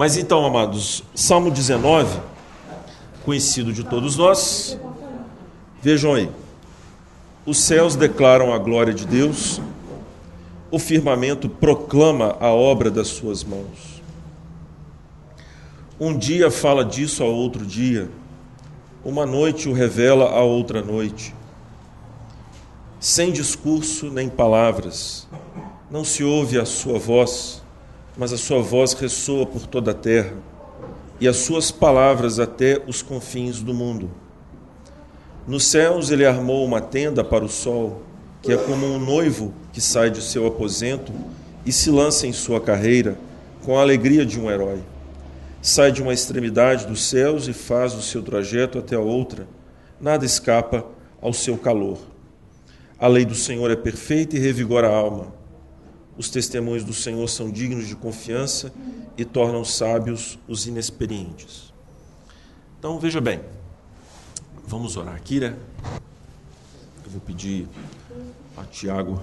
Mas então, amados, Salmo 19, conhecido de todos nós, vejam aí. Os céus declaram a glória de Deus, o firmamento proclama a obra das suas mãos. Um dia fala disso a outro dia, uma noite o revela a outra noite. Sem discurso nem palavras, não se ouve a sua voz, mas a sua voz ressoa por toda a terra, e as suas palavras até os confins do mundo. Nos céus ele armou uma tenda para o sol, que é como um noivo que sai de seu aposento e se lança em sua carreira com a alegria de um herói. Sai de uma extremidade dos céus e faz o seu trajeto até a outra. Nada escapa ao seu calor. A lei do Senhor é perfeita e revigora a alma. Os testemunhos do Senhor são dignos de confiança e tornam sábios os inexperientes. Então, veja bem, vamos orar aqui, né? Eu vou pedir a Tiago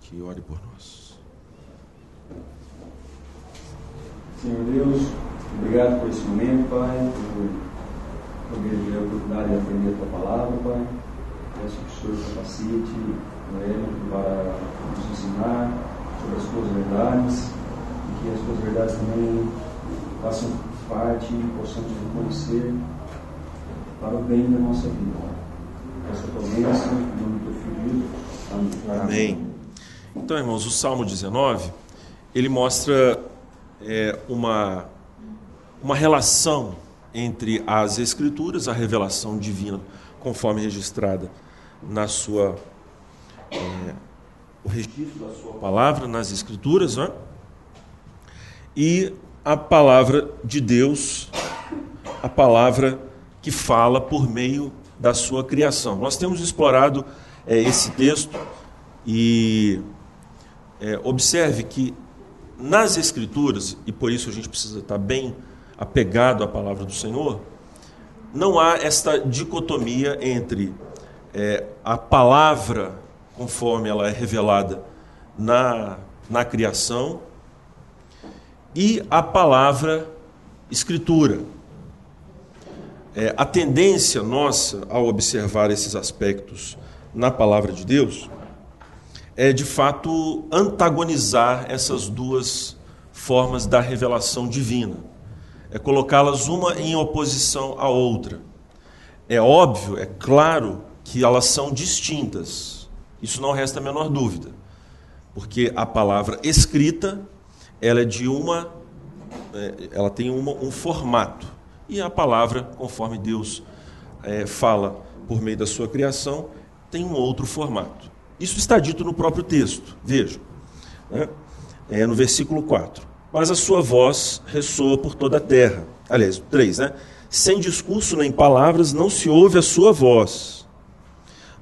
que ore por nós. Senhor Deus, obrigado por esse momento, Pai, por poder a oportunidade de aprender a tua palavra, Pai. Peço que o Senhor capacite o para nos ensinar sobre as tuas verdades e que as tuas verdades também façam parte e possamos reconhecer para o bem da nossa vida. Essa tua bênção, em nome do teu filho Amém. Amém. Então, irmãos, o Salmo 19 ele mostra é, uma, uma relação entre as Escrituras, a revelação divina, conforme registrada na sua é, o registro da sua palavra nas Escrituras, né? e a palavra de Deus, a palavra que fala por meio da sua criação. Nós temos explorado é, esse texto e é, observe que nas Escrituras, e por isso a gente precisa estar bem apegado à palavra do Senhor, não há esta dicotomia entre é, a palavra conforme ela é revelada na, na criação e a palavra escritura. É, a tendência nossa ao observar esses aspectos na palavra de Deus é de fato antagonizar essas duas formas da revelação divina, é colocá-las uma em oposição à outra. É óbvio, é claro que elas são distintas, isso não resta a menor dúvida, porque a palavra escrita ela é de uma, é, ela tem uma, um formato e a palavra, conforme Deus é, fala por meio da sua criação, tem um outro formato. Isso está dito no próprio texto, vejam, né? é no versículo 4. Mas a sua voz ressoa por toda a terra. Aliás, 3, né? Sem discurso nem palavras não se ouve a sua voz,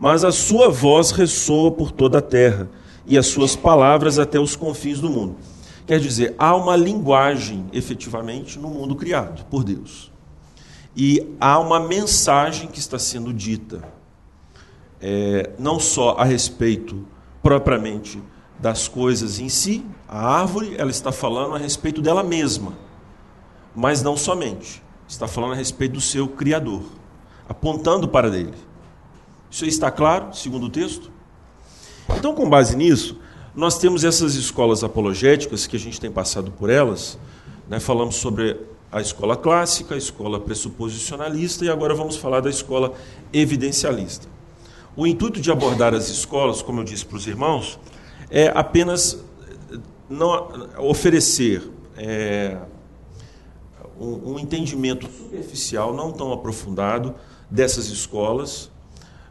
mas a sua voz ressoa por toda a terra e as suas palavras até os confins do mundo. Quer dizer, há uma linguagem efetivamente no mundo criado por Deus. E há uma mensagem que está sendo dita é, não só a respeito propriamente das coisas em si, a árvore ela está falando a respeito dela mesma, mas não somente, está falando a respeito do seu Criador, apontando para dele. Isso está claro, segundo o texto? Então, com base nisso, nós temos essas escolas apologéticas que a gente tem passado por elas, né? falamos sobre a escola clássica, a escola pressuposicionalista e agora vamos falar da escola evidencialista. O intuito de abordar as escolas, como eu disse para os irmãos, é apenas não oferecer é, um, um entendimento superficial, não tão aprofundado dessas escolas,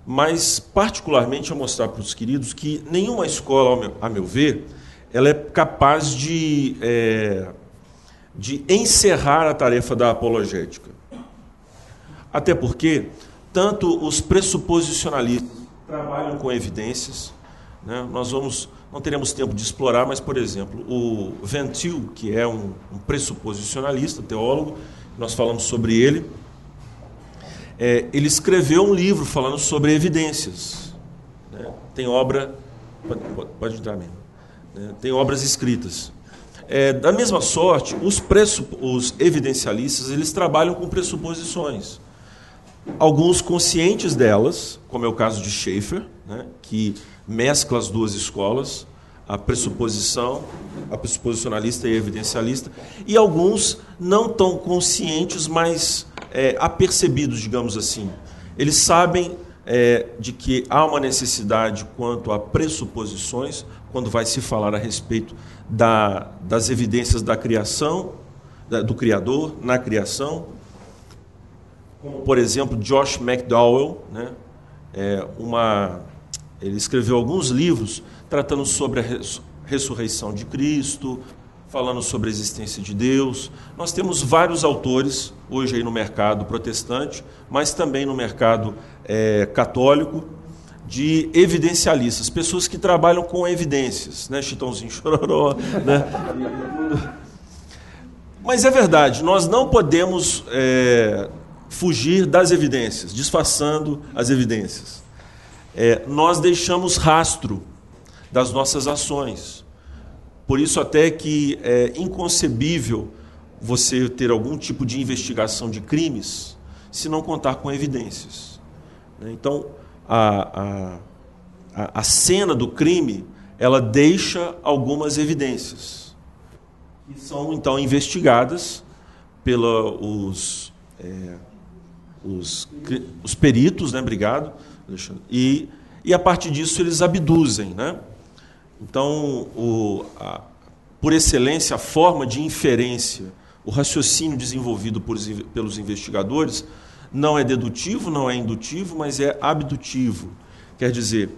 mas particularmente a mostrar para os queridos que nenhuma escola, meu, a meu ver, ela é capaz de, é, de encerrar a tarefa da apologética. Até porque tanto os pressuposicionalistas trabalham com evidências. Né? Nós vamos, não teremos tempo de explorar, mas, por exemplo, o Ventil, que é um, um pressuposicionalista, teólogo, nós falamos sobre ele, é, ele escreveu um livro falando sobre evidências. Né? Tem obra. Pode, pode entrar mesmo. Né? Tem obras escritas. é, da mesma sorte, os, os evidencialistas eles trabalham com pressuposições. Alguns conscientes delas, como é o caso de Schaeffer, né, que mescla as duas escolas, a pressuposição, a pressuposicionalista e a evidencialista, e alguns não tão conscientes, mas é, apercebidos, digamos assim. Eles sabem é, de que há uma necessidade quanto a pressuposições, quando vai se falar a respeito da, das evidências da criação, da, do Criador na criação, como, por exemplo, Josh McDowell, né? É uma, ele escreveu alguns livros tratando sobre a ressurreição de Cristo, falando sobre a existência de Deus. Nós temos vários autores hoje aí no mercado protestante, mas também no mercado é, católico, de evidencialistas, pessoas que trabalham com evidências, né? Chitãozinho Chororó, né? Mas é verdade, nós não podemos é, fugir das evidências, disfarçando as evidências. É, nós deixamos rastro das nossas ações. Por isso até que é inconcebível você ter algum tipo de investigação de crimes se não contar com evidências. Então, a, a, a cena do crime ela deixa algumas evidências que são então investigadas pelos é, os, os peritos, né? Obrigado, Alexandre. E, e a partir disso eles abduzem, né? Então, o, a, por excelência, a forma de inferência, o raciocínio desenvolvido por, pelos investigadores não é dedutivo, não é indutivo, mas é abdutivo. Quer dizer,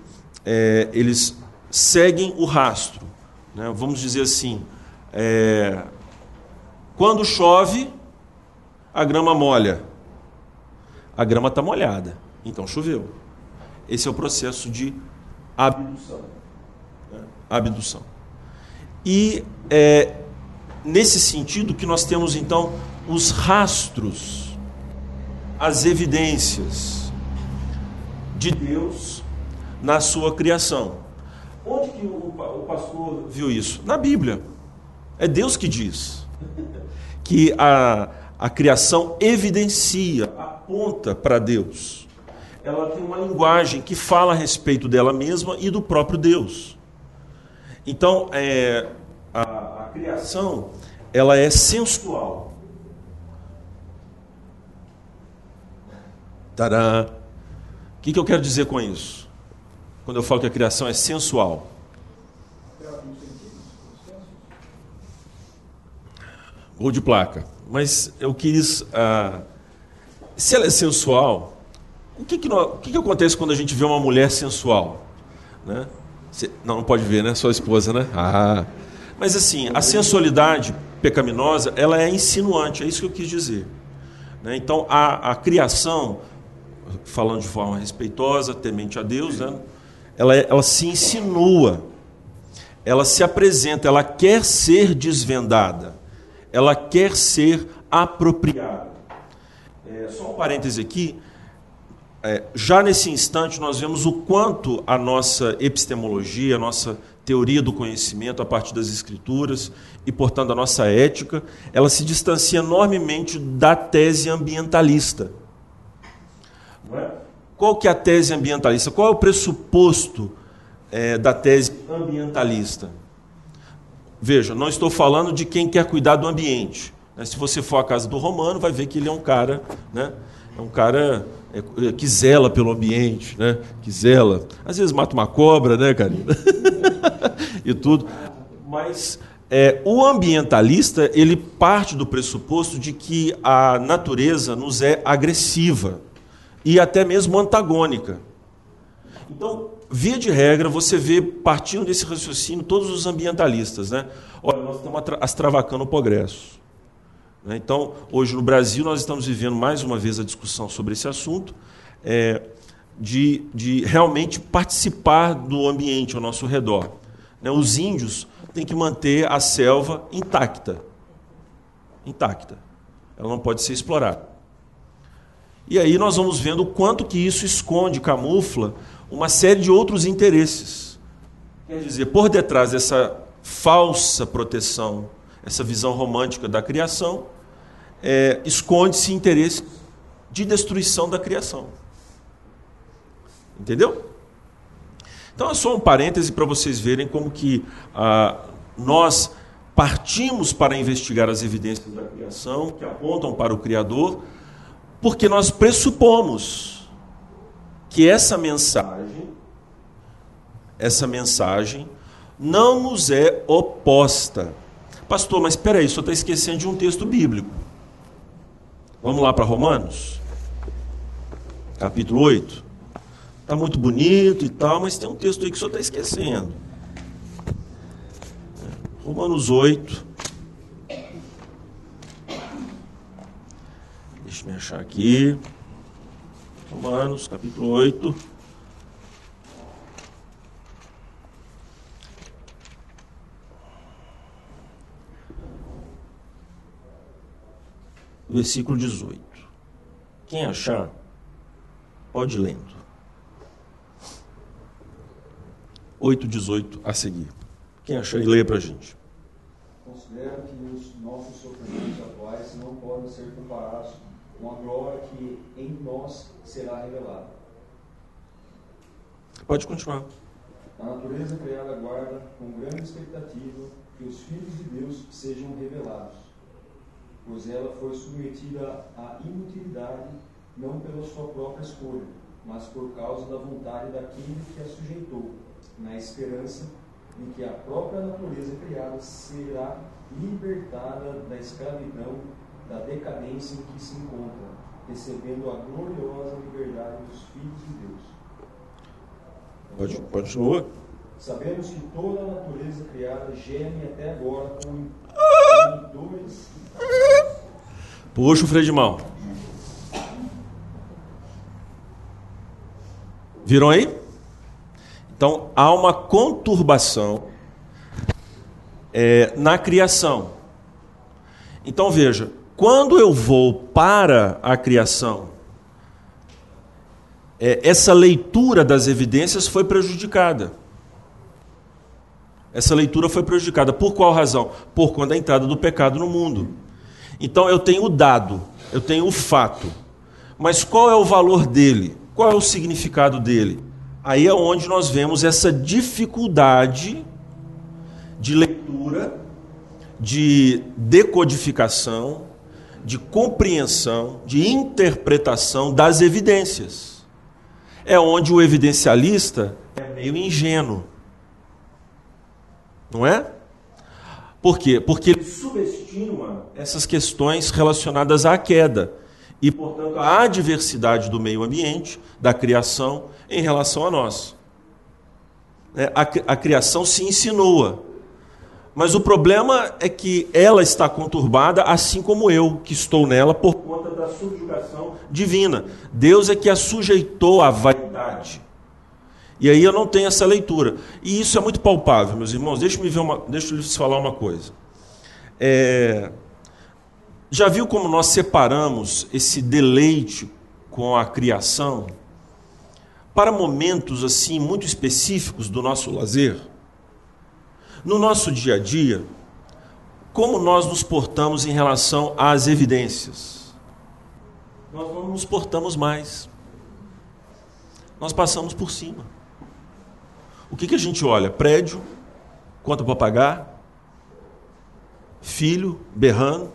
é, eles seguem o rastro. Né? Vamos dizer assim: é, quando chove, a grama molha. A grama está molhada, então choveu. Esse é o processo de abdução. Abdução. E é nesse sentido que nós temos então os rastros as evidências de Deus na sua criação. Onde que o, o pastor viu isso? Na Bíblia. É Deus que diz que a, a criação evidencia, aponta para Deus. Ela tem uma linguagem que fala a respeito dela mesma e do próprio Deus. Então, é, a, a criação ela é sensual. Tadã! O que, que eu quero dizer com isso? Quando eu falo que a criação é sensual. Gol de placa. Mas eu quis. Ah, se ela é sensual, o, que, que, o que, que acontece quando a gente vê uma mulher sensual? Né? Não, não pode ver, né? Sua esposa, né? Ah. Mas assim, a sensualidade pecaminosa, ela é insinuante, é isso que eu quis dizer. Né? Então, a, a criação falando de forma respeitosa, temente a Deus, né? ela, ela se insinua, ela se apresenta, ela quer ser desvendada, ela quer ser apropriada. É, só um parêntese aqui. É, já nesse instante, nós vemos o quanto a nossa epistemologia, a nossa teoria do conhecimento a partir das escrituras e, portanto, a nossa ética, ela se distancia enormemente da tese ambientalista é? Qual que é a tese ambientalista? Qual é o pressuposto é, da tese ambientalista? Veja, não estou falando de quem quer cuidar do ambiente. Né? Se você for à casa do Romano, vai ver que ele é um cara, né? é um cara é, que zela pelo ambiente, né? que zela. Às vezes mata uma cobra, né, Karina? e tudo. Mas é, o ambientalista ele parte do pressuposto de que a natureza nos é agressiva e até mesmo antagônica. Então, via de regra, você vê, partindo desse raciocínio, todos os ambientalistas. Né? Olha, nós estamos astravacando o progresso. Né? Então, hoje no Brasil, nós estamos vivendo mais uma vez a discussão sobre esse assunto, é, de, de realmente participar do ambiente ao nosso redor. Né? Os índios têm que manter a selva intacta. Intacta. Ela não pode ser explorada. E aí nós vamos vendo o quanto que isso esconde, camufla uma série de outros interesses. Quer dizer, por detrás dessa falsa proteção, essa visão romântica da criação, é, esconde-se interesse de destruição da criação. Entendeu? Então é só um parêntese para vocês verem como que ah, nós partimos para investigar as evidências da criação que apontam para o Criador, porque nós pressupomos que essa mensagem, essa mensagem não nos é oposta. Pastor, mas espera aí, só está esquecendo de um texto bíblico. Vamos lá para Romanos, capítulo 8. Está muito bonito e tal, mas tem um texto aí que o senhor está esquecendo. Romanos 8. Deixa eu me achar aqui. Romanos, capítulo 8. Versículo 18. Quem achar, pode ir lendo. 8, 18 a seguir. Quem achou e leia para a gente. Considero que os nossos sofrimentos atuais não podem ser comparados com a glória que em nós será revelada. Pode continuar. A natureza criada aguarda com grande expectativa que os filhos de Deus sejam revelados, pois ela foi submetida à inutilidade não pela sua própria escolha, mas por causa da vontade daquele que a sujeitou, na esperança em que a própria natureza criada será libertada da escravidão, da decadência em que se encontra, recebendo a gloriosa liberdade dos filhos de Deus. Pode, continua. Sabemos que toda a natureza criada geme até agora com dores. Puxa o freio de mão. Viram aí? Então, há uma conturbação é, na criação. Então, veja, quando eu vou para a criação, é, essa leitura das evidências foi prejudicada. Essa leitura foi prejudicada. Por qual razão? Por conta da entrada do pecado no mundo. Então, eu tenho o dado, eu tenho o fato. Mas qual é o valor dele? Qual é o significado dele? Aí é onde nós vemos essa dificuldade de leitura, de decodificação, de compreensão, de interpretação das evidências. É onde o evidencialista é meio ingênuo. Não é? Por quê? Porque ele subestima essas questões relacionadas à queda e, portanto, à adversidade do meio ambiente, da criação em relação a nós. É, a, a criação se insinua. Mas o problema é que ela está conturbada, assim como eu, que estou nela, por conta da subjugação divina. Deus é que a sujeitou à vaidade. E aí eu não tenho essa leitura. E isso é muito palpável, meus irmãos. Deixa-me ver uma, deixa eu lhes falar uma coisa. É, já viu como nós separamos esse deleite com a criação para momentos assim muito específicos do nosso lazer? No nosso dia a dia, como nós nos portamos em relação às evidências? Nós não nos portamos mais. Nós passamos por cima. O que, que a gente olha? Prédio, conta para pagar, filho berrando,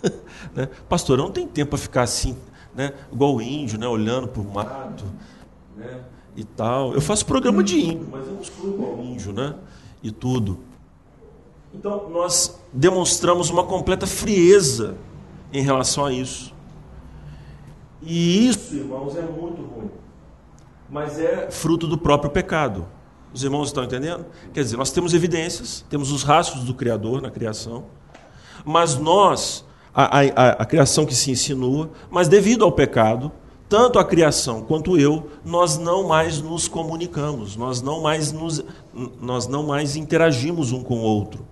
né? Pastor, não tem tempo para ficar assim, né? igual o índio, né? olhando para o mato né? e tal. Eu faço programa de índio, mas eu não sou igual índio, né? E tudo. Então, nós demonstramos uma completa frieza em relação a isso. E isso, irmãos, é muito ruim. Mas é fruto do próprio pecado. Os irmãos estão entendendo? Quer dizer, nós temos evidências, temos os rastros do Criador na criação, mas nós a, a, a criação que se insinua, mas devido ao pecado, tanto a criação quanto eu, nós não mais nos comunicamos, nós não mais, nos, nós não mais interagimos um com o outro.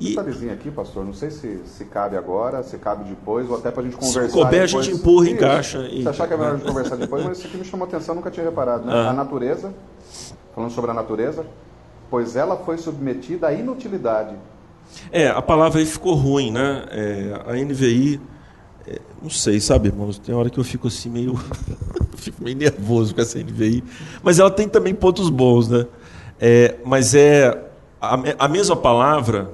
Um detalhezinho aqui, pastor, não sei se, se cabe agora, se cabe depois, ou até para a gente conversar. Se couber, depois. a gente empurra e encaixa. Se e... achar que é melhor a gente conversar depois, mas isso aqui me chamou atenção, nunca tinha reparado. Né? Ah. A natureza, falando sobre a natureza, pois ela foi submetida à inutilidade. É, a palavra aí ficou ruim, né? É, a NVI, é, não sei, sabe, irmãos? Tem hora que eu fico assim meio. fico meio nervoso com essa NVI. Mas ela tem também pontos bons, né? É, mas é. A, a, mesma palavra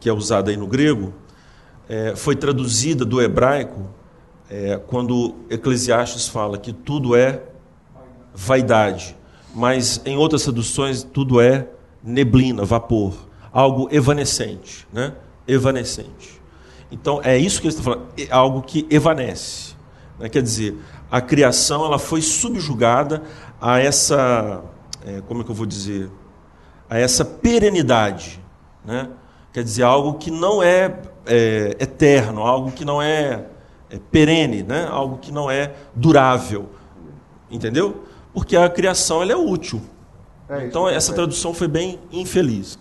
que é usada aí no grego é, foi traduzida do hebraico é, quando Eclesiastes fala que tudo é vaidade. Mas em outras traduções, tudo é neblina, vapor, algo evanescente, né? Evanescente. Então é isso que ele está falando, é algo que evanece. Né? Quer dizer, a criação ela foi subjugada a essa, é, como é que eu vou dizer, a essa perenidade, né? Quer dizer, algo que não é, é eterno, algo que não é, é perene, né? Algo que não é durável, entendeu? Porque a criação ela é útil. É então essa tradução foi bem infeliz.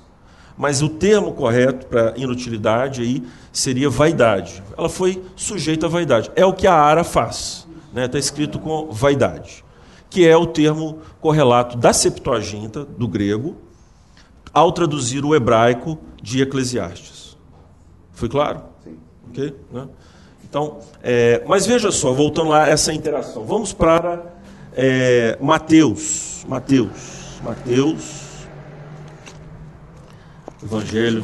Mas o termo correto para inutilidade aí seria vaidade. Ela foi sujeita à vaidade. É o que a Ara faz. Está né? Tá escrito com vaidade. Que é o termo correlato da Septuaginta, do grego, ao traduzir o hebraico de Eclesiastes. Foi claro? Sim. Ok? Né? Então, é, mas veja só, voltando lá essa interação. Vamos para é, Mateus. Mateus. Mateus. Evangelho.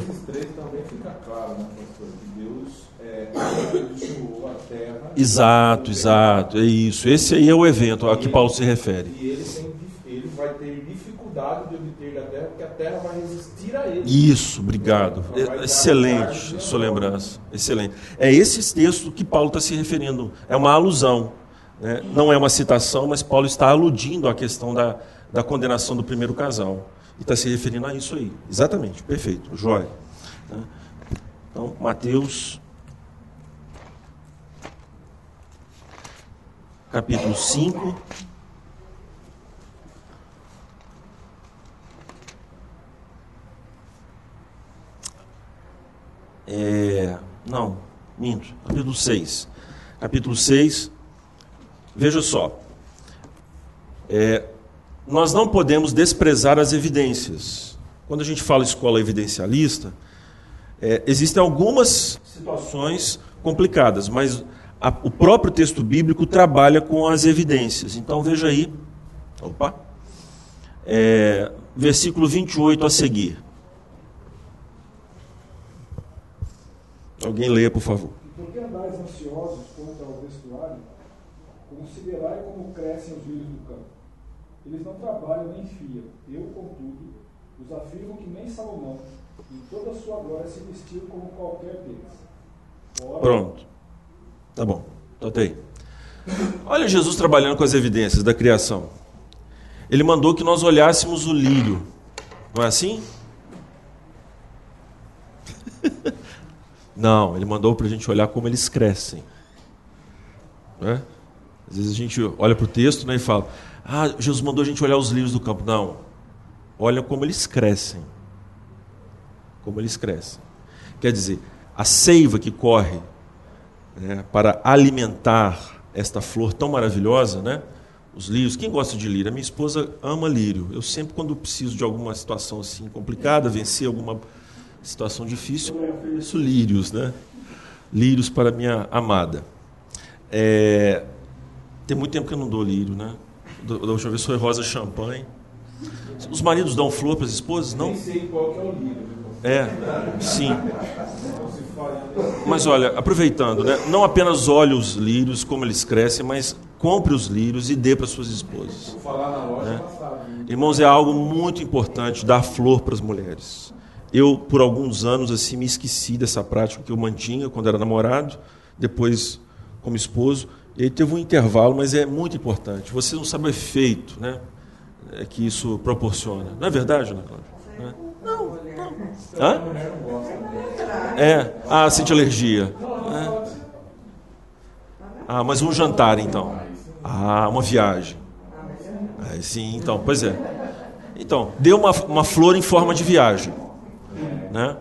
também fica claro, né, pastor, que Deus é, abençoou a terra. Exato, exato, é isso. Esse aí é o evento a que Paulo se refere. E ele, tem, ele vai ter dificuldade de obter da terra, porque a terra vai resistir a ele. Isso, obrigado. Excelente sua lembrança. Excelente. É esse texto que Paulo está se referindo. É uma alusão. Né? Não é uma citação, mas Paulo está aludindo à questão da, da condenação do primeiro casal. E está se referindo a isso aí. Exatamente, perfeito, jóia. Né? Então, Mateus, capítulo 5. É, não, minto, capítulo 6. Capítulo 6, veja só. É, nós não podemos desprezar as evidências. Quando a gente fala escola evidencialista, é, existem algumas situações complicadas, mas a, o próprio texto bíblico trabalha com as evidências. Então veja aí, opa, é, versículo 28 a seguir. Alguém leia, por favor. Por que andais ansiosos quanto ao vestuário? Considerai como crescem os lírios do campo eles não trabalham nem fiam. Eu, contudo, os afirmo que nem Salomão, em toda a sua glória, se vestiu como qualquer deles. Ora... Pronto. Tá bom. Totei. Olha Jesus trabalhando com as evidências da criação. Ele mandou que nós olhássemos o lírio. Não é assim? Não, ele mandou para a gente olhar como eles crescem. Não é? Às vezes a gente olha para o texto né, e fala: ah, Jesus mandou a gente olhar os lírios do campo. Não. Olha como eles crescem. Como eles crescem. Quer dizer, a seiva que corre né, para alimentar esta flor tão maravilhosa, né? Os lírios. Quem gosta de lírio? A minha esposa ama lírio. Eu sempre, quando preciso de alguma situação assim complicada, vencer alguma situação difícil, eu ofereço lírios, né? Lírios para minha amada. É... Tem muito tempo que eu não dou lírio, né? da última vez foi rosa champanhe. Os maridos dão flor para as esposas? Não? Nem sei qual é o livro. É, sim. Mas olha, aproveitando, né? não apenas olhe os lírios, como eles crescem, mas compre os lírios e dê para suas esposas. Né? Irmãos, é algo muito importante dar flor para as mulheres. Eu, por alguns anos, assim, me esqueci dessa prática que eu mantinha quando era namorado, depois como esposo. E aí teve um intervalo, mas é muito importante. Você não sabe o efeito né, é que isso proporciona. Não é verdade, Ana Cláudia? Não, não. Hã? É. Ah, sente alergia. É. Ah, mas um jantar, então. Ah, uma viagem. É, sim, então, pois é. Então, dê uma, uma flor em forma de viagem. Né?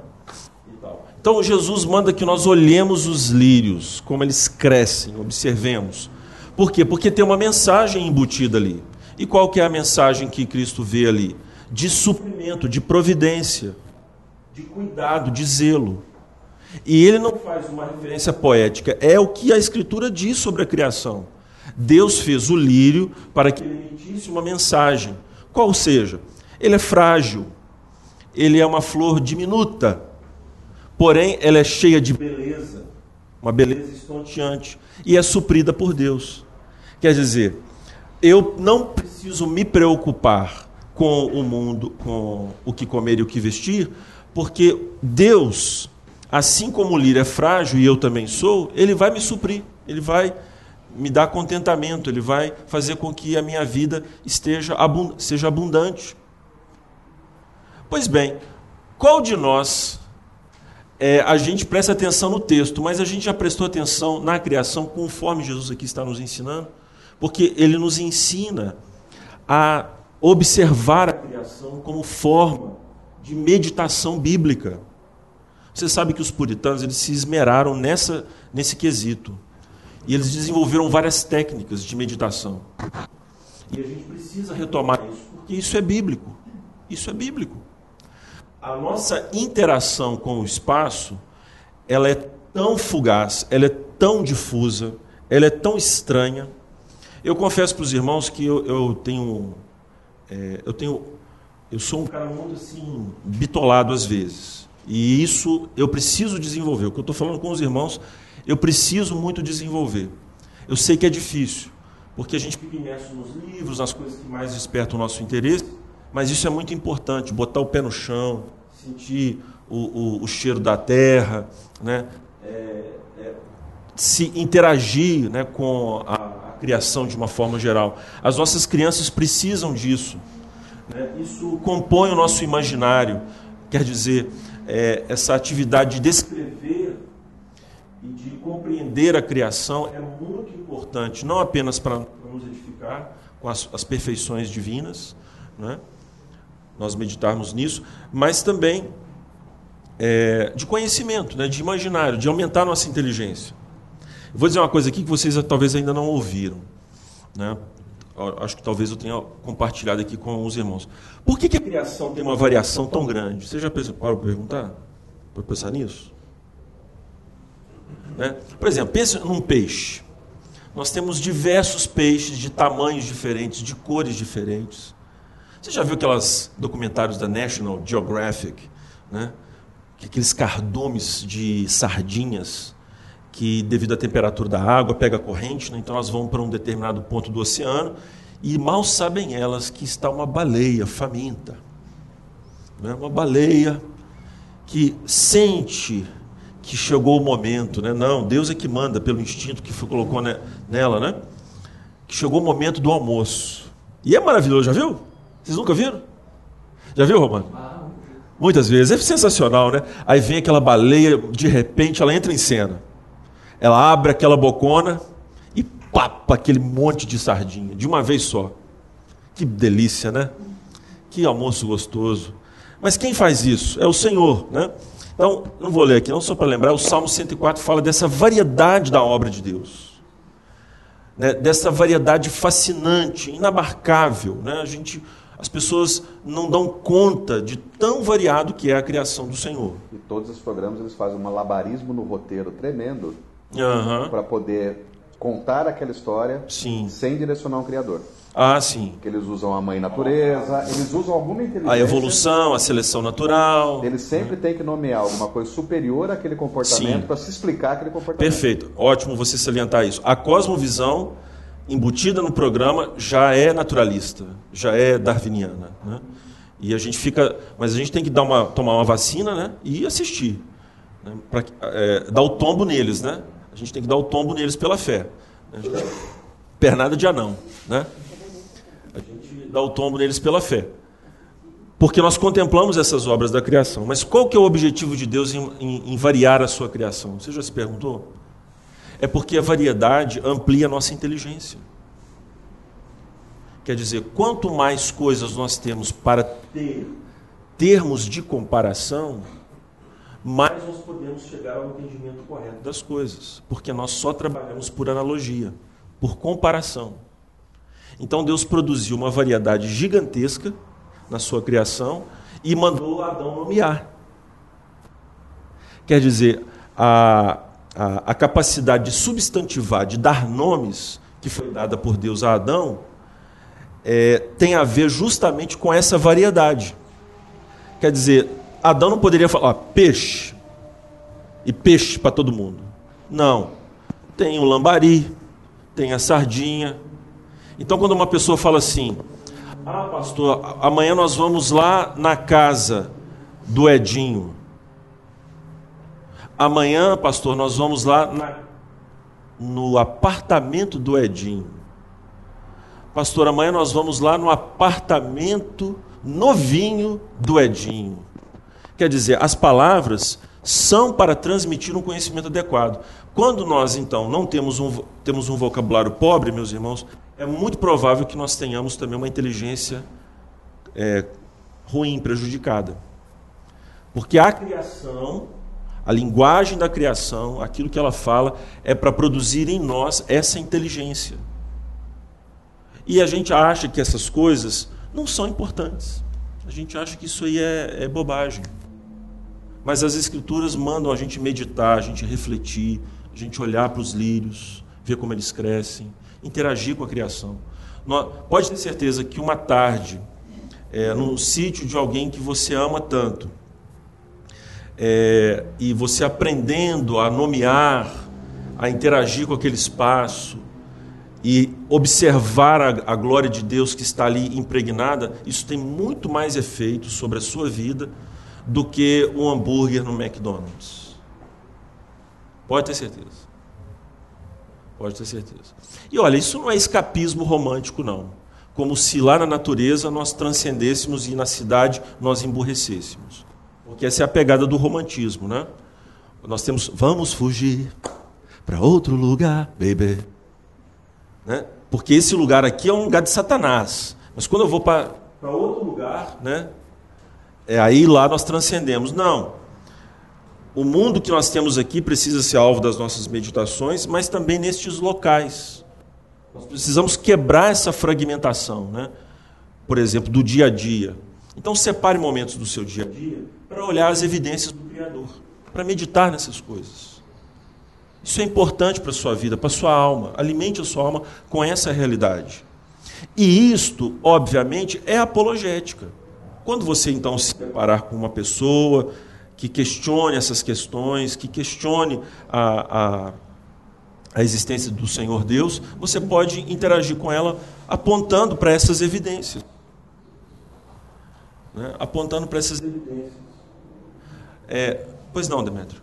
Então Jesus manda que nós olhemos os lírios, como eles crescem, observemos. Por quê? Porque tem uma mensagem embutida ali. E qual que é a mensagem que Cristo vê ali? de suprimento, de providência, de cuidado, de zelo. E ele não faz uma referência poética, é o que a Escritura diz sobre a criação. Deus fez o lírio para que ele emitisse uma mensagem. Qual seja? Ele é frágil, ele é uma flor diminuta, porém ela é cheia de beleza, uma beleza estonteante, e é suprida por Deus. Quer dizer, eu não preciso me preocupar com o mundo, com o que comer e o que vestir, porque Deus, assim como o lírio é frágil e eu também sou, ele vai me suprir, ele vai me dar contentamento, ele vai fazer com que a minha vida esteja seja abundante. Pois bem, qual de nós é, a gente presta atenção no texto, mas a gente já prestou atenção na criação conforme Jesus aqui está nos ensinando? Porque ele nos ensina a observar a criação como forma de meditação bíblica. Você sabe que os puritanos eles se esmeraram nessa, nesse quesito. E eles desenvolveram várias técnicas de meditação. E a gente precisa retomar isso, porque isso é bíblico. Isso é bíblico. A nossa interação com o espaço, ela é tão fugaz, ela é tão difusa, ela é tão estranha. Eu confesso para os irmãos que eu, eu tenho, é, eu tenho, eu sou um cara muito assim bitolado às vezes. E isso eu preciso desenvolver. O que eu estou falando com os irmãos eu preciso muito desenvolver. Eu sei que é difícil, porque a gente fica imerso nos livros, nas coisas que mais despertam o nosso interesse, mas isso é muito importante, botar o pé no chão, sentir o, o, o cheiro da terra, né? É, é, se interagir né, com a, a, criação de uma forma geral. As nossas crianças precisam disso. Né? Isso compõe o nosso imaginário. Quer dizer, é, essa atividade de descrever e de compreender a criação é muito importante, não apenas para nos edificar com as, as perfeições divinas, né? Nós meditarmos nisso, mas também é, de conhecimento, né? de imaginário, de aumentar nossa inteligência. Eu vou dizer uma coisa aqui que vocês talvez ainda não ouviram. Né? Acho que talvez eu tenha compartilhado aqui com os irmãos. Por que, que a criação tem uma variação tão grande? Você já pensou, para perguntar? Para pensar nisso? Né? Por exemplo, pense num peixe. Nós temos diversos peixes de tamanhos diferentes, de cores diferentes. Você já viu aqueles documentários da National Geographic, né? aqueles cardumes de sardinhas que, devido à temperatura da água, pega corrente, né? então elas vão para um determinado ponto do oceano e mal sabem elas que está uma baleia faminta. Né? Uma baleia que sente que chegou o momento, né? Não, Deus é que manda pelo instinto que foi, colocou nela, né? Que chegou o momento do almoço. E é maravilhoso, já viu? Vocês nunca viram? Já viu, Romano? Muitas vezes. É sensacional, né? Aí vem aquela baleia, de repente ela entra em cena. Ela abre aquela bocona e papa aquele monte de sardinha, de uma vez só. Que delícia, né? Que almoço gostoso. Mas quem faz isso? É o Senhor, né? Então, não vou ler aqui, não só para lembrar, o Salmo 104 fala dessa variedade da obra de Deus. Né? Dessa variedade fascinante, inabarcável. Né? A gente, as pessoas não dão conta de tão variado que é a criação do Senhor. E todos os programas eles fazem um malabarismo no roteiro tremendo uhum. para poder contar aquela história Sim. sem direcionar um criador. Ah, sim. Que eles usam a mãe natureza, eles usam alguma inteligência. A evolução, a seleção natural. Eles sempre têm que nomear alguma coisa superior àquele comportamento para se explicar aquele comportamento. Perfeito. Ótimo você salientar isso. A cosmovisão embutida no programa já é naturalista, já é darwiniana. Né? E a gente fica. Mas a gente tem que dar uma, tomar uma vacina né? e assistir. Né? Para é, dar o tombo neles. Né? A gente tem que dar o tombo neles pela fé. Gente... Pernada de anão. Né? dá o tombo neles pela fé. Porque nós contemplamos essas obras da criação. Mas qual que é o objetivo de Deus em, em, em variar a sua criação? Você já se perguntou? É porque a variedade amplia a nossa inteligência. Quer dizer, quanto mais coisas nós temos para ter termos de comparação, mais nós podemos chegar ao entendimento correto das coisas. Porque nós só trabalhamos por analogia, por comparação. Então Deus produziu uma variedade gigantesca na sua criação e mandou Adão nomear. Quer dizer, a, a, a capacidade de substantivar, de dar nomes, que foi dada por Deus a Adão, é, tem a ver justamente com essa variedade. Quer dizer, Adão não poderia falar peixe e peixe para todo mundo. Não. Tem o lambari, tem a sardinha. Então, quando uma pessoa fala assim: Ah, pastor, amanhã nós vamos lá na casa do Edinho. Amanhã, pastor, nós vamos lá na, no apartamento do Edinho. Pastor, amanhã nós vamos lá no apartamento novinho do Edinho. Quer dizer, as palavras são para transmitir um conhecimento adequado. Quando nós, então, não temos um, temos um vocabulário pobre, meus irmãos, é muito provável que nós tenhamos também uma inteligência é, ruim, prejudicada. Porque a criação a linguagem da criação, aquilo que ela fala, é para produzir em nós essa inteligência. E a gente acha que essas coisas não são importantes. A gente acha que isso aí é, é bobagem. Mas as Escrituras mandam a gente meditar, a gente refletir, a gente olhar para os lírios, ver como eles crescem, interagir com a criação. Pode ter certeza que uma tarde, é, num sítio de alguém que você ama tanto, é, e você aprendendo a nomear, a interagir com aquele espaço e observar a, a glória de Deus que está ali impregnada, isso tem muito mais efeito sobre a sua vida do que um hambúrguer no McDonald's. Pode ter certeza. Pode ter certeza. E olha, isso não é escapismo romântico, não. Como se lá na natureza nós transcendêssemos e na cidade nós emburrecêssemos. Porque essa é a pegada do romantismo, né? Nós temos, vamos fugir para outro lugar, baby. Né? Porque esse lugar aqui é um lugar de Satanás. Mas quando eu vou para outro lugar, né? É aí lá nós transcendemos. Não. O mundo que nós temos aqui precisa ser alvo das nossas meditações, mas também nestes locais. Nós precisamos quebrar essa fragmentação, né? Por exemplo, do dia a dia. Então separe momentos do seu dia a dia para olhar as evidências do Criador, para meditar nessas coisas. Isso é importante para a sua vida, para a sua alma. Alimente a sua alma com essa realidade. E isto, obviamente, é apologética. Quando você então se deparar com uma pessoa que questione essas questões, que questione a, a, a existência do Senhor Deus, você pode interagir com ela apontando para essas evidências. Né? Apontando para essas evidências. É, pois não, Demetrio.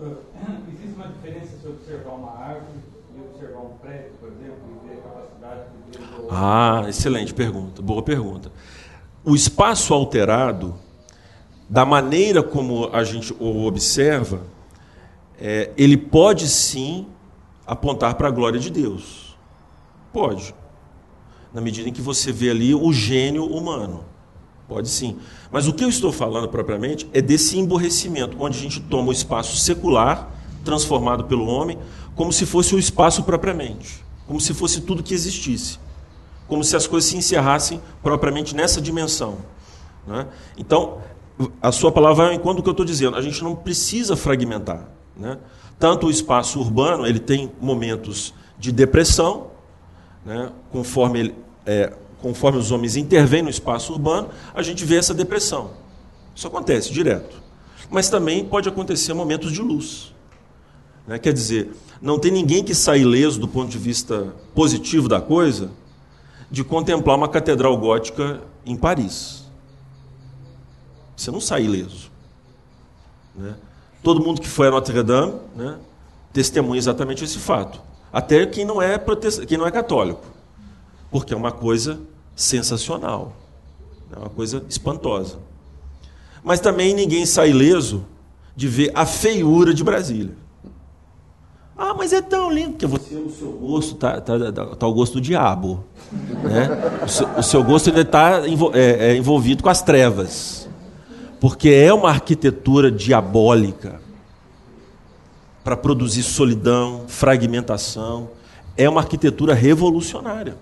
Existe uma diferença se observar uma árvore e observar um prédio, por exemplo, e ver a capacidade de ver o... Ah, excelente pergunta, boa pergunta. O espaço alterado, da maneira como a gente o observa, é, ele pode sim apontar para a glória de Deus. Pode. Na medida em que você vê ali o gênio humano. Pode sim. Mas o que eu estou falando propriamente é desse emborrecimento, onde a gente toma o espaço secular, transformado pelo homem, como se fosse o espaço propriamente, como se fosse tudo que existisse, como se as coisas se encerrassem propriamente nessa dimensão. Né? Então, a sua palavra vai ao encontro do que eu estou dizendo. A gente não precisa fragmentar. Né? Tanto o espaço urbano, ele tem momentos de depressão, né? conforme ele, é, conforme os homens intervêm no espaço urbano, a gente vê essa depressão. Isso acontece direto. Mas também pode acontecer momentos de luz. Né? Quer dizer, não tem ninguém que saia ileso do ponto de vista positivo da coisa de contemplar uma catedral gótica em Paris. Você não sai ileso. Né? Todo mundo que foi a Notre Dame né, testemunha exatamente esse fato. Até quem não é, protest... quem não é católico. Porque é uma coisa sensacional. É uma coisa espantosa. Mas também ninguém sai ileso de ver a feiura de Brasília. Ah, mas é tão lindo, porque você, o seu gosto está tá, tá, tá o gosto do diabo. Né? O, seu, o seu gosto está é, é, envolvido com as trevas. Porque é uma arquitetura diabólica para produzir solidão, fragmentação. É uma arquitetura revolucionária.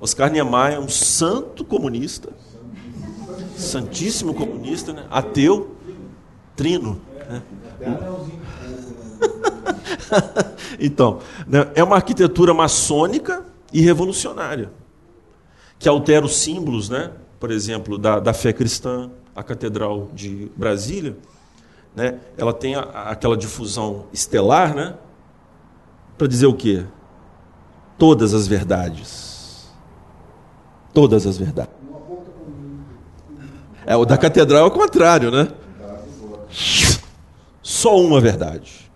Oscar Niemeyer é um santo comunista, Santíssimo comunista, né? ateu, trino. Né? então, né, é uma arquitetura maçônica e revolucionária, que altera os símbolos, né? por exemplo, da, da fé cristã, a Catedral de Brasília, né? ela tem a, aquela difusão estelar, né? para dizer o quê? Todas as verdades. Todas as verdades. É, o da catedral é o contrário, né? Só uma verdade.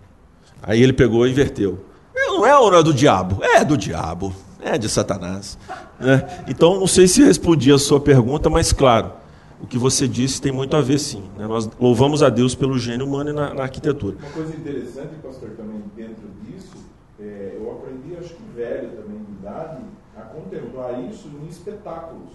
Aí ele pegou e inverteu. Não é é do diabo? É do diabo. É de Satanás. Né? Então, não sei se respondi a sua pergunta, mas claro, o que você disse tem muito a ver, sim. Né? Nós louvamos a Deus pelo gênio humano na, na arquitetura. Uma coisa interessante, pastor, também dentro disso, é, eu aprendi, acho que velho também de idade, a contemplar isso em espetáculos.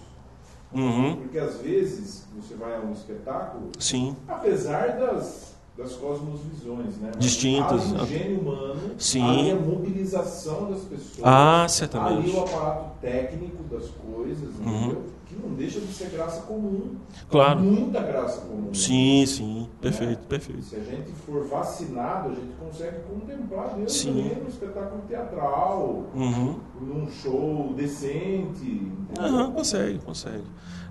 Uhum. Porque às vezes você vai a um espetáculo, Sim. apesar das, das cosmosvisões, né? Mas Distintas. há um gênio humano, Sim. ali a mobilização das pessoas, Ah, ali certamente. o aparato técnico das coisas, Uhum. entendeu? Não deixa de ser graça comum. Claro. Muita graça comum. Sim, sim. Perfeito, perfeito. Se a gente for vacinado, a gente consegue contemplar Deus Sim. também no espetáculo teatral, Uhum. num show decente. Aham, consegue, consegue.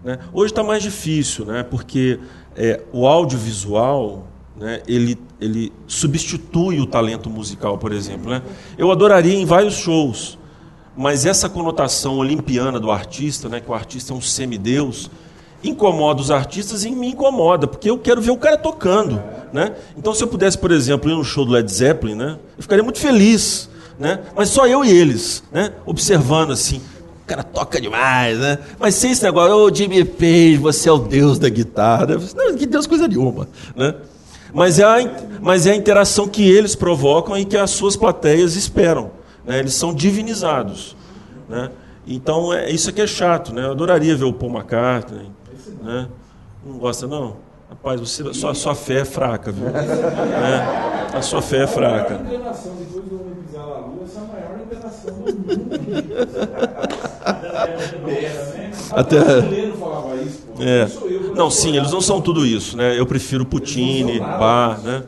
Né? Hoje está mais difícil, né? porque é, o audiovisual né, ele, ele substitui o talento musical, por exemplo. Né? Eu adoraria em vários shows, mas essa conotação olimpiana do artista, né, que o artista é um semideus, incomoda os artistas e me incomoda, porque eu quero ver o cara tocando. Né? Então, se eu pudesse, por exemplo, ir no show do Led Zeppelin, né, eu ficaria muito feliz. Né? Mas só eu e eles, né? observando assim. O cara toca demais, né? Mas sem esse negócio, ô Jimmy Page, você é o deus da guitarra. Não, que deus coisa nenhuma, né? Mas é, a, mas é a interação que eles provocam e que as suas plateias esperam. Né? Eles são divinizados. Né? Então, é, isso aqui é chato. Né? Eu adoraria ver o Paul McCartney. Né? Não gosta, não? Rapaz, você, sua, sua fé é fraca, viu? Né? A sua fé é A fraca. maior enganação depois do homem pisar na lua, essa é a maior enganação do mundo. Até- o brasileiro falava isso, pô. É. Não sou eu, eu Não, sou sim, eles não são tudo isso, né? Eu prefiro Puccini, nada Bar, né?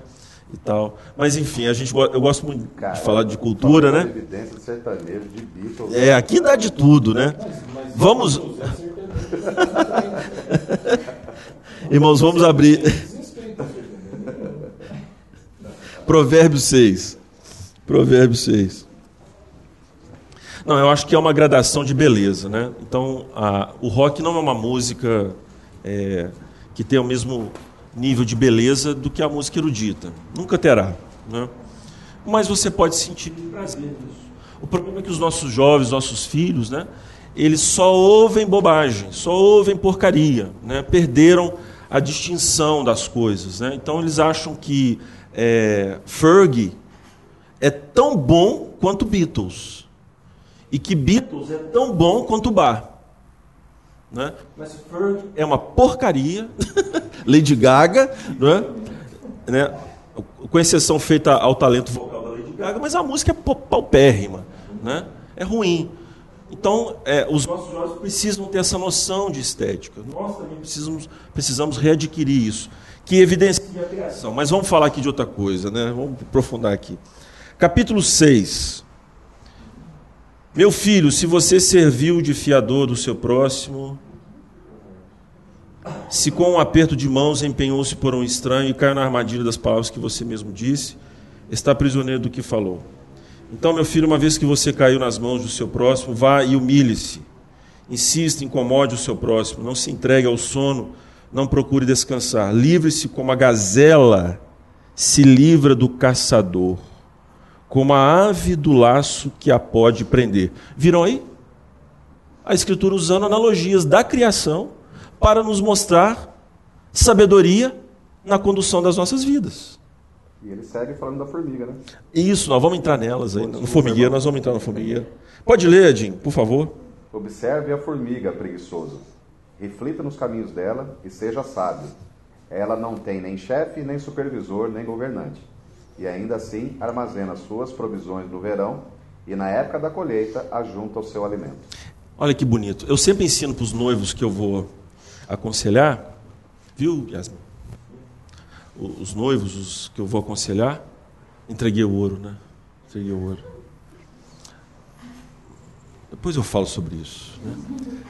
E tal. Mas enfim, a gente eu gosto muito Cara, de falar de cultura, né? de sertanejo, de Beatles. É, aqui dá de tudo, né? Vamos, irmãos, vamos abrir Provérbios 6. Provérbios 6. Não, eu acho que é uma gradação de beleza, né? Então, a- o rock não é uma música é, que tem o mesmo nível de beleza do que a música erudita. Nunca terá, né? Mas você pode sentir prazer nisso. O problema é que os nossos jovens, nossos filhos, né? Eles só ouvem bobagem, só ouvem porcaria, né? Perderam a distinção das coisas, né? Então eles acham que é, Fergie é tão bom quanto Beatles e que Beatles é tão bom quanto Bar. Né? É uma porcaria, Lady Gaga, não é? né? com exceção feita ao talento vocal da Lady Gaga, mas a música é pau- paupérrima, né? é ruim. Então, é, os nossos jovens precisam ter essa noção de estética. Nós também precisamos, precisamos readquirir isso, que evidencia a criação. Mas vamos falar aqui de outra coisa, né? vamos aprofundar aqui. Capítulo 6. Meu filho, se você serviu de fiador do seu próximo, se com um aperto de mãos empenhou-se por um estranho e caiu na armadilha das palavras que você mesmo disse, está prisioneiro do que falou. Então, meu filho, uma vez que você caiu nas mãos do seu próximo, vá e humilhe-se. Insista, incomode o seu próximo, não se entregue ao sono, não procure descansar. Livre-se como a gazela se livra do caçador, como a ave do laço que a pode prender. Viram aí? A Escritura usando analogias da criação para nos mostrar sabedoria na condução das nossas vidas. E ele segue falando da formiga, né? Isso, nós vamos entrar nelas aí. No formigueiro, nós vamos entrar no formigueiro. Pode ler, Edinho, por favor. Observe a formiga, preguiçoso. Reflita nos caminhos dela e seja sábio. Ela não tem nem chefe, nem supervisor, nem governante. E ainda assim armazena suas provisões no verão e na época da colheita ajunta o seu alimento. Olha que bonito. Eu sempre ensino para os noivos que eu vou aconselhar Viu, Yasmin? Os noivos, os que eu vou aconselhar, entreguei o ouro, né? Entreguei o ouro. Depois eu falo sobre isso. Né?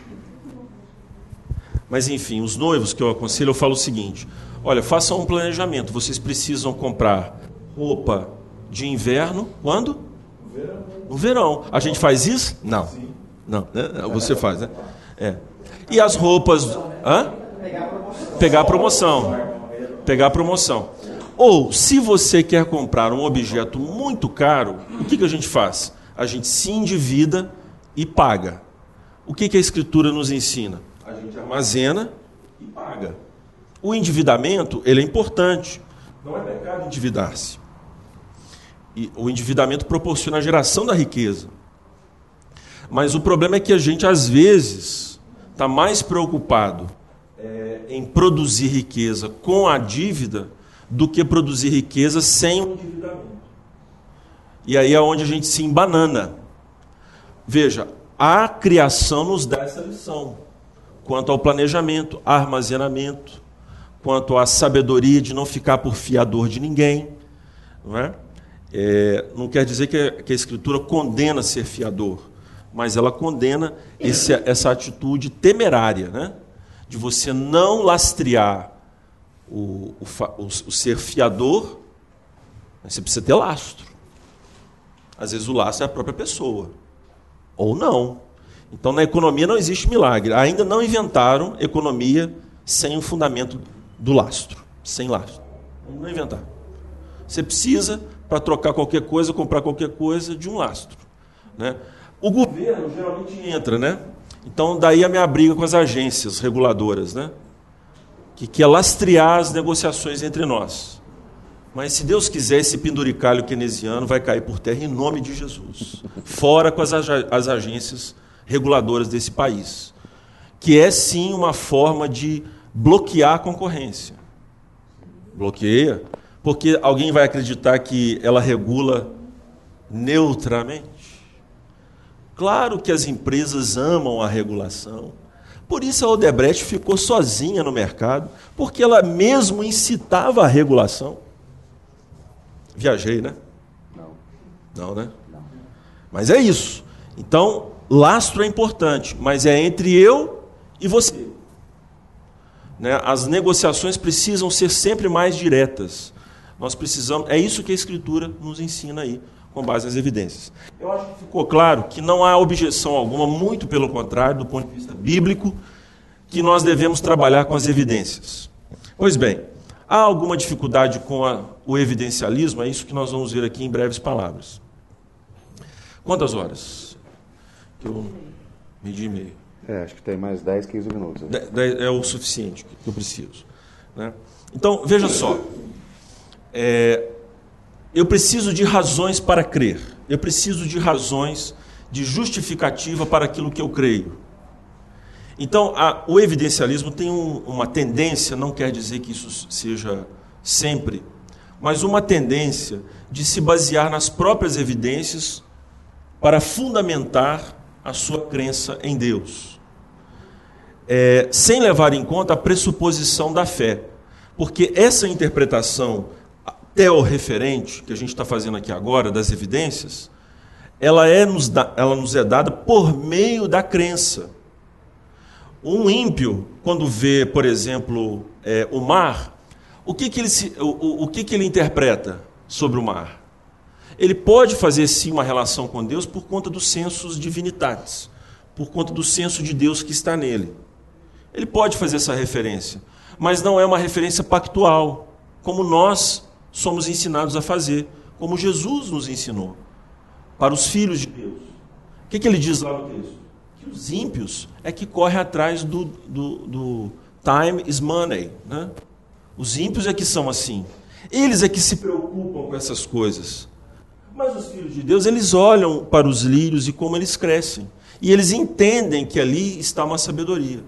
Mas enfim, os noivos que eu aconselho, eu falo o seguinte: olha, façam um planejamento. Vocês precisam comprar roupa de inverno quando? No verão. A gente faz isso? Não. Não, né? você faz, né? É. E as roupas. Hã? Pegar a promoção. Pegar a promoção. Ou, se você quer comprar um objeto muito caro, o que, que a gente faz? A gente se endivida e paga. O que, que a Escritura nos ensina? A gente armazena e paga. O endividamento ele é importante. Não é pecado endividar-se. E o endividamento proporciona a geração da riqueza. Mas o problema é que a gente, às vezes, está mais preocupado é, em produzir riqueza com a dívida do que produzir riqueza sem o endividamento. E aí é onde a gente se embanana. Veja, a criação nos dá essa lição quanto ao planejamento, armazenamento, quanto à sabedoria de não ficar por fiador de ninguém. Não é? É, não quer dizer que a, que a, Escritura condena ser fiador, mas ela condena esse, essa atitude temerária, né? de você não lastrear o, o, o, o ser fiador, você precisa ter lastro. Às vezes o lastro é a própria pessoa, ou não. Então na economia não existe milagre. Ainda não inventaram economia sem o fundamento do lastro, sem lastro. Não inventar. Você precisa para trocar qualquer coisa, comprar qualquer coisa de um lastro. Né? O governo geralmente entra, né? Então, daí a minha briga com as agências reguladoras, né? que quer lastrear as negociações entre nós. Mas se Deus quiser, esse penduricalho keynesiano vai cair por terra em nome de Jesus. Fora com as, as agências reguladoras desse país. Que é sim uma forma de bloquear a concorrência. Bloqueia, porque alguém vai acreditar que ela regula neutramente? Claro que as empresas amam a regulação. Por isso a Odebrecht ficou sozinha no mercado, porque ela mesmo incitava a regulação. Viajei, né? Não. Não, né? Não. Mas é isso. Então, lastro é importante, mas é entre eu e você. Né? As negociações precisam ser sempre mais diretas. Nós precisamos, é isso que a Escritura nos ensina aí, com base nas evidências. Eu acho que ficou claro que não há objeção alguma, muito pelo contrário, do ponto de vista bíblico, que nós devemos trabalhar com as evidências. Pois bem, há alguma dificuldade com a, o evidencialismo? É isso que nós vamos ver aqui em breves palavras. Quantas horas? Eu medi e meio. É, acho que tem mais 10, 15 minutos. É o suficiente que eu preciso. Né? Então, veja só. É, eu preciso de razões para crer. Eu preciso de razões de justificativa para aquilo que eu creio. Então, a, o evidencialismo tem um, uma tendência, não quer dizer que isso seja sempre, mas uma tendência de se basear nas próprias evidências para fundamentar a sua crença em Deus, é, sem levar em conta a pressuposição da fé, porque essa interpretação teorreferente que a gente está fazendo aqui agora, das evidências, ela, é nos da, ela nos é dada por meio da crença. Um ímpio, quando vê, por exemplo, é, o mar, o, que, que, ele, se, o, o que, que ele interpreta sobre o mar? Ele pode fazer sim uma relação com Deus por conta dos sensos divinitatis, por conta do senso de Deus que está nele. Ele pode fazer essa referência, mas não é uma referência pactual, como nós somos ensinados a fazer, como Jesus nos ensinou, para os filhos de Deus. O que, que ele diz lá no texto? Que os ímpios é que correm atrás do, do, do time is money. Né? Os ímpios é que são assim. Eles é que se preocupam com essas coisas. Mas os filhos de Deus, eles olham para os lírios e como eles crescem. E eles entendem que ali está uma sabedoria.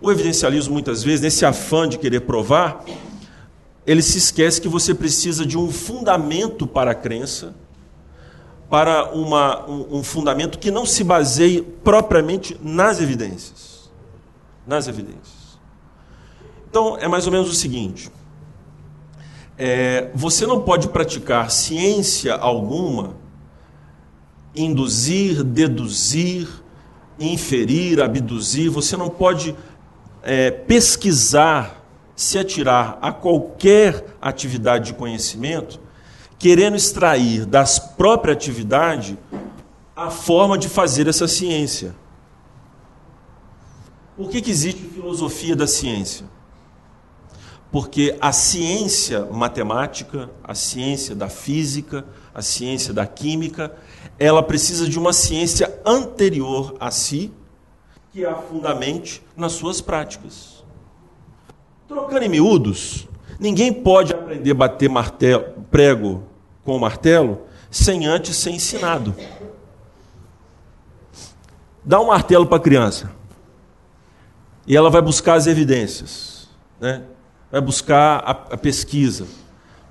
O evidencialismo, muitas vezes, nesse afã de querer provar, ele se esquece que você precisa de um fundamento para a crença, para uma, um, um fundamento que não se baseie propriamente nas evidências. Nas evidências. Então, é mais ou menos o seguinte: é, você não pode praticar ciência alguma, induzir, deduzir, inferir, abduzir, você não pode é, pesquisar, se atirar a qualquer atividade de conhecimento, querendo extrair das própria atividade a forma de fazer essa ciência. Por que, que existe filosofia da ciência? Porque a ciência matemática, a ciência da física, a ciência da química, ela precisa de uma ciência anterior a si, que a fundamente nas suas práticas. Trocando em miúdos, ninguém pode aprender a bater martelo, prego com o martelo sem antes ser ensinado. Dá um martelo para a criança e ela vai buscar as evidências, né? vai buscar a, a pesquisa.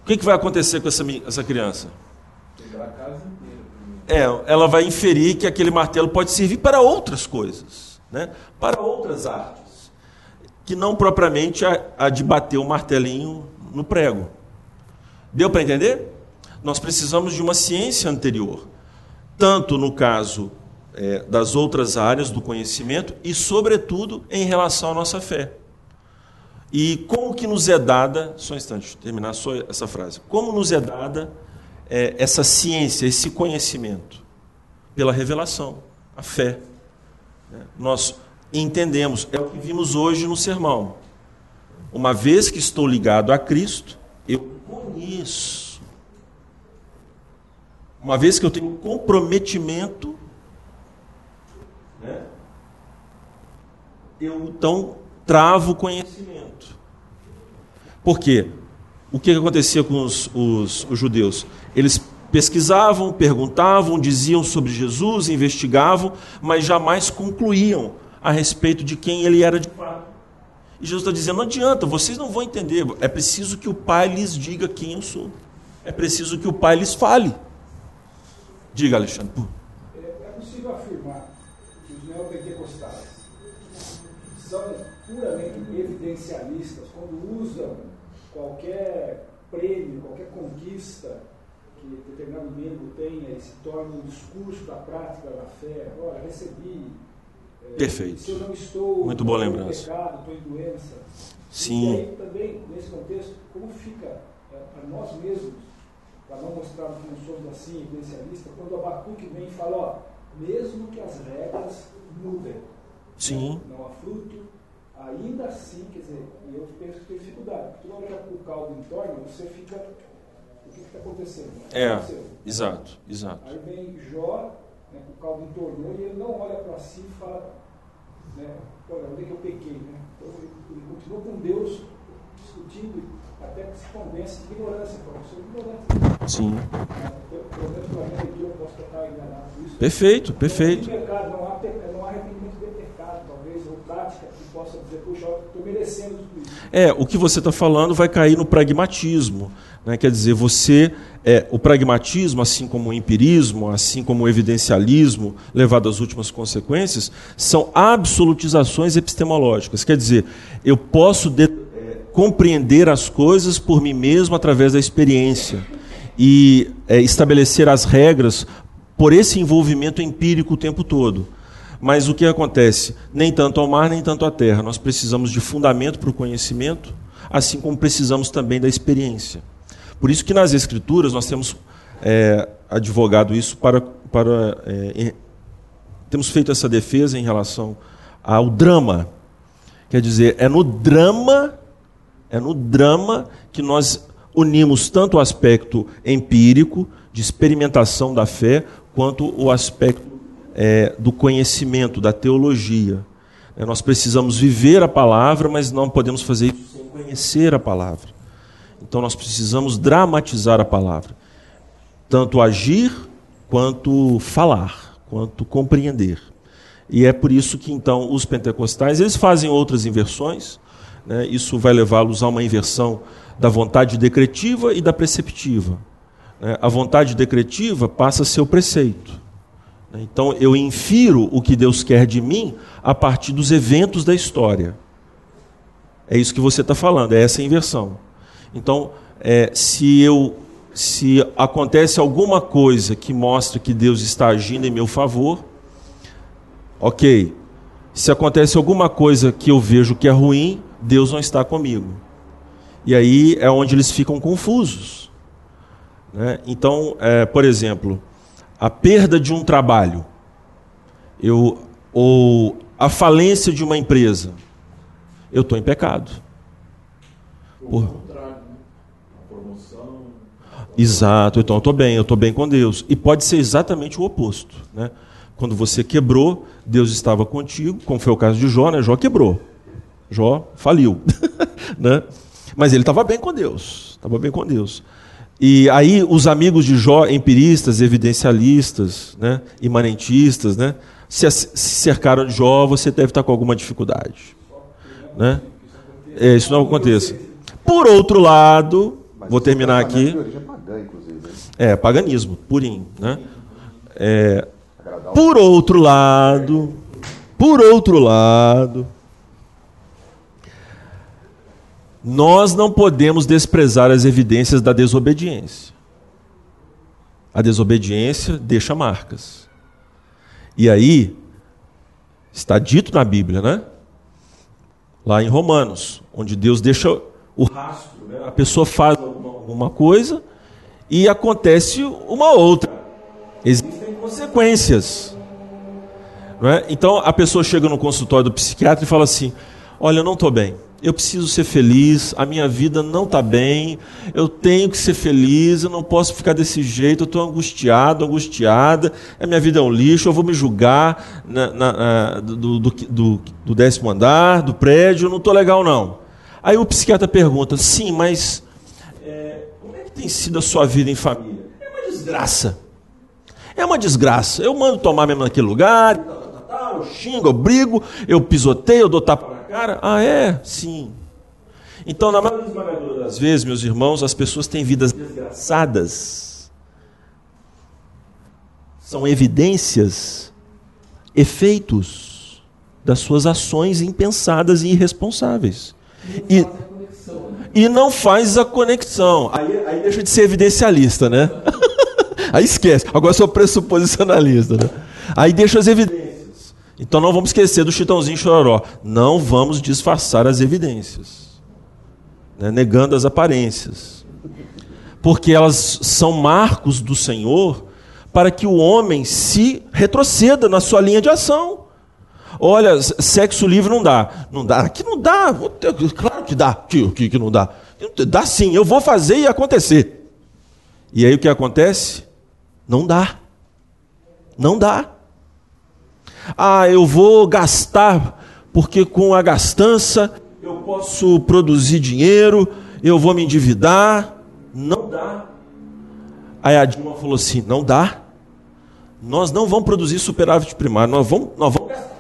O que, que vai acontecer com essa, essa criança? É, ela vai inferir que aquele martelo pode servir para outras coisas, né? para outras artes, que não propriamente a, a de bater o martelinho no prego. Deu para entender? Nós precisamos de uma ciência anterior, tanto no caso é, das outras áreas do conhecimento e, sobretudo, em relação à nossa fé. E como que nos é dada, só um instante, terminar só essa frase. Como nos é dada é, essa ciência, esse conhecimento? Pela revelação, a fé. Né? Nós entendemos, é o que vimos hoje no sermão. Uma vez que estou ligado a Cristo, eu conheço. Uma vez que eu tenho comprometimento, né? eu então travo o conhecimento. Por quê? O que acontecia com os, os, os judeus? Eles pesquisavam, perguntavam, diziam sobre Jesus, investigavam, mas jamais concluíam a respeito de quem ele era de fato. E Jesus está dizendo: não adianta, vocês não vão entender. É preciso que o Pai lhes diga quem eu sou. É preciso que o Pai lhes fale. Diga, Alexandre. É, é possível afirmar que os neopentecostais são puramente evidencialistas quando usam qualquer prêmio, qualquer conquista que determinado membro tenha e se torne um discurso da prática da fé. Olha, recebi. Perfeito. Se eu não estou Muito boa lembrança. pecado, estou em doença. Sim. E aí também, nesse contexto, como fica é, para nós mesmos, para não mostrar que não somos assim, evidencialistas, quando o Abacuque vem e fala, ó, mesmo que as regras mudem, Sim. Né, não há fruto, ainda assim, quer dizer, e eu penso que tem dificuldade, porque toda hora que o caldo entorna, você fica. O que está acontecendo? É, exato, exato. Aí vem Jó, né, o caldo entornou, e ele não olha para si e fala, né, olha, onde é que eu pequei? Né? Então, ele continua com Deus discutindo até que se convence de ignorância, eu sou ignorante. Sim. Pelo menos pela minha leitura, eu posso estar enganado com isso. Perfeito, perfeito. Não, pecado, não, há não há arrependimento de pecado, talvez, ou prática que possa dizer, puxa, estou merecendo tudo isso. É, o que você está falando vai cair no pragmatismo. Né? Quer dizer, você. É, o pragmatismo, assim como o empirismo, assim como o evidencialismo, levado às últimas consequências, são absolutizações epistemológicas. Quer dizer, eu posso de, é, compreender as coisas por mim mesmo através da experiência e é, estabelecer as regras por esse envolvimento empírico o tempo todo. Mas o que acontece? Nem tanto ao mar, nem tanto à terra. Nós precisamos de fundamento para o conhecimento, assim como precisamos também da experiência. Por isso que nas Escrituras nós temos é, advogado isso para. para é, temos feito essa defesa em relação ao drama. Quer dizer, é no drama, é no drama que nós unimos tanto o aspecto empírico, de experimentação da fé, quanto o aspecto é, do conhecimento, da teologia. É, nós precisamos viver a palavra, mas não podemos fazer isso sem conhecer a palavra. Então nós precisamos dramatizar a palavra, tanto agir quanto falar, quanto compreender. E é por isso que então os pentecostais eles fazem outras inversões. Né? Isso vai levá-los a uma inversão da vontade decretiva e da preceptiva. Né? A vontade decretiva passa a ser o preceito. Né? Então eu infiro o que Deus quer de mim a partir dos eventos da história. É isso que você está falando, é essa inversão. Então, é, se eu se acontece alguma coisa que mostra que Deus está agindo em meu favor, ok. Se acontece alguma coisa que eu vejo que é ruim, Deus não está comigo. E aí é onde eles ficam confusos. Né? Então, é, por exemplo, a perda de um trabalho, eu, ou a falência de uma empresa, eu estou em pecado. Por... Exato, então eu estou bem, eu estou bem com Deus. E pode ser exatamente o oposto. Né? Quando você quebrou, Deus estava contigo, como foi o caso de Jó, né? Jó quebrou. Jó faliu. né? Mas ele estava bem com Deus. Estava bem com Deus. E aí os amigos de Jó, empiristas, evidencialistas, né? imanentistas, né? se, cercaram de Jó, você deve estar com alguma dificuldade. Né? É, isso não aconteça. Por outro lado, vou terminar aqui pagã, inclusive. É, paganismo, purinho. Né? É, por outro lado, por outro lado, nós não podemos desprezar as evidências da desobediência. A desobediência deixa marcas. E aí, está dito na Bíblia, né? Lá em Romanos, onde Deus deixa o rastro, né? a pessoa faz alguma coisa e acontece uma outra. Existem consequências. Não é? Então a pessoa chega no consultório do psiquiatra e fala assim: Olha, eu não estou bem, eu preciso ser feliz, a minha vida não está bem, eu tenho que ser feliz, eu não posso ficar desse jeito, eu estou angustiado, angustiada, a minha vida é um lixo, eu vou me julgar na, na, na, do, do, do, do décimo andar, do prédio, não estou legal não. Aí o psiquiatra pergunta: Sim, mas tem sido a sua vida em família? É uma desgraça. É uma desgraça. Eu mando tomar mesmo naquele lugar, eu xingo, eu brigo, eu pisoteio, eu dou tapa cara. Ah, é? Sim. Então, na maioria das vezes, meus irmãos, as pessoas têm vidas desgraçadas. São evidências, efeitos das suas ações impensadas e irresponsáveis. E, e não faz a conexão. Aí, aí deixa de ser evidencialista, né? aí esquece. Agora sou pressuposicionalista, né? Aí deixa as evidências. Então não vamos esquecer do chitãozinho chororó. Não vamos disfarçar as evidências, né? negando as aparências, porque elas são marcos do Senhor para que o homem se retroceda na sua linha de ação. Olha, sexo livre não dá. Não dá. Aqui não dá. Claro que dá. Que, que não dá. Dá sim, eu vou fazer e acontecer. E aí o que acontece? Não dá. Não dá. Ah, eu vou gastar, porque com a gastança eu posso produzir dinheiro, eu vou me endividar. Não dá. Aí a Dilma falou assim: não dá. Nós não vamos produzir superávit primário, nós vamos, nós vamos gastar.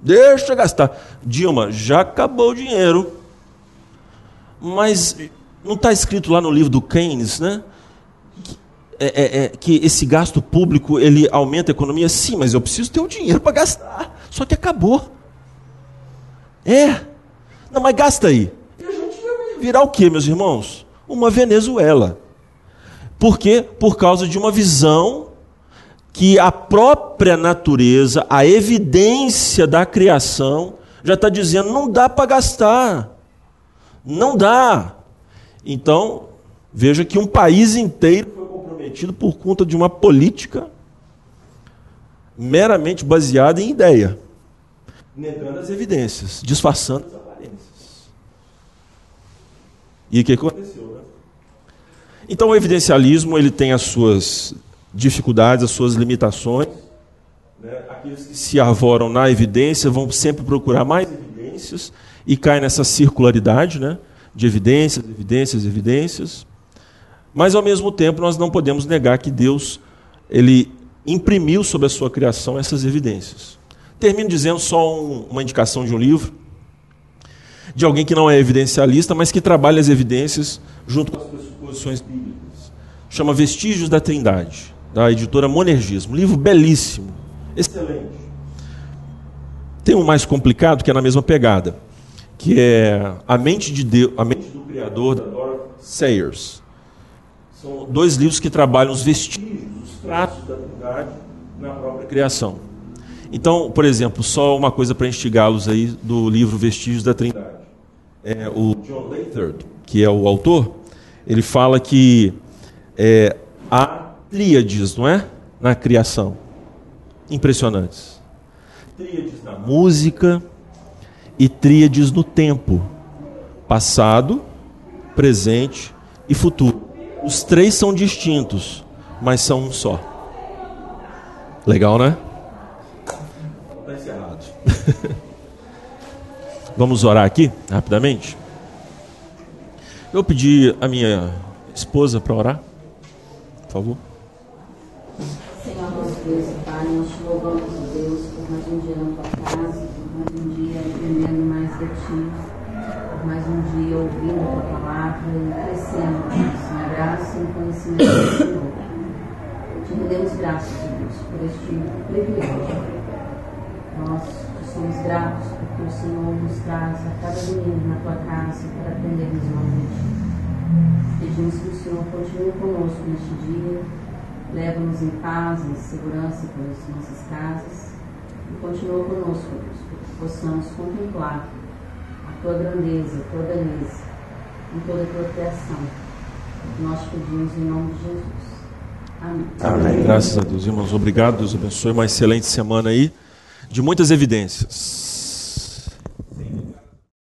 Deixa gastar. Dilma, já acabou o dinheiro. Mas não está escrito lá no livro do Keynes, né? Que, é, é, é, que esse gasto público ele aumenta a economia? Sim, mas eu preciso ter o dinheiro para gastar. Só que acabou. É. Não, mas gasta aí. Virar o quê, meus irmãos? Uma Venezuela. Por quê? Por causa de uma visão que a própria natureza, a evidência da criação, já está dizendo: não dá para gastar. Não dá. Então, veja que um país inteiro foi comprometido por conta de uma política meramente baseada em ideia, negando as evidências, disfarçando as aparências. E o que aconteceu? Né? Então, o evidencialismo ele tem as suas dificuldades, as suas limitações. Né? Aqueles que se arvoram na evidência vão sempre procurar mais evidências e caem nessa circularidade né? de evidências, evidências, evidências. Mas, ao mesmo tempo, nós não podemos negar que Deus ele imprimiu sobre a sua criação essas evidências. Termino dizendo só um, uma indicação de um livro, de alguém que não é evidencialista, mas que trabalha as evidências junto com as pressuposições bíblicas. Chama Vestígios da Trindade da editora Monergismo. Livro belíssimo, excelente. Tem um mais complicado que é na mesma pegada, que é A Mente de Deus, A Mente do Criador, da Dora Sayers. São dois livros que trabalham os vestígios, os traços da Trindade na própria criação. Então, por exemplo, só uma coisa para instigá-los aí do livro Vestígios da Trindade. É, o John Lathard, que é o autor, ele fala que é, há tríades, não é? Na criação. Impressionantes. Tríades na música e tríades no tempo. Passado, presente e futuro. Os três são distintos, mas são um só. Legal, né? Está encerrado. Vamos orar aqui, rapidamente. Eu pedi a minha esposa para orar, por favor. Senhor nosso Deus Pai, nós louvamos, Te rendemos graças, Deus, por este privilégio. Nós te somos gratos porque o Senhor nos traz a cada domingo na tua casa para aprendermos ti. Pedimos que o Senhor continue conosco neste dia, leva-nos em paz, em segurança pelas nossas casas e continua conosco, Deus, para que possamos contemplar a tua grandeza, a tua beleza em toda a tua criação. Nós pedimos em nome de Jesus. Amém. Amém. Graças a Deus, irmãos. Obrigado, Deus abençoe. Uma excelente semana aí, de muitas evidências.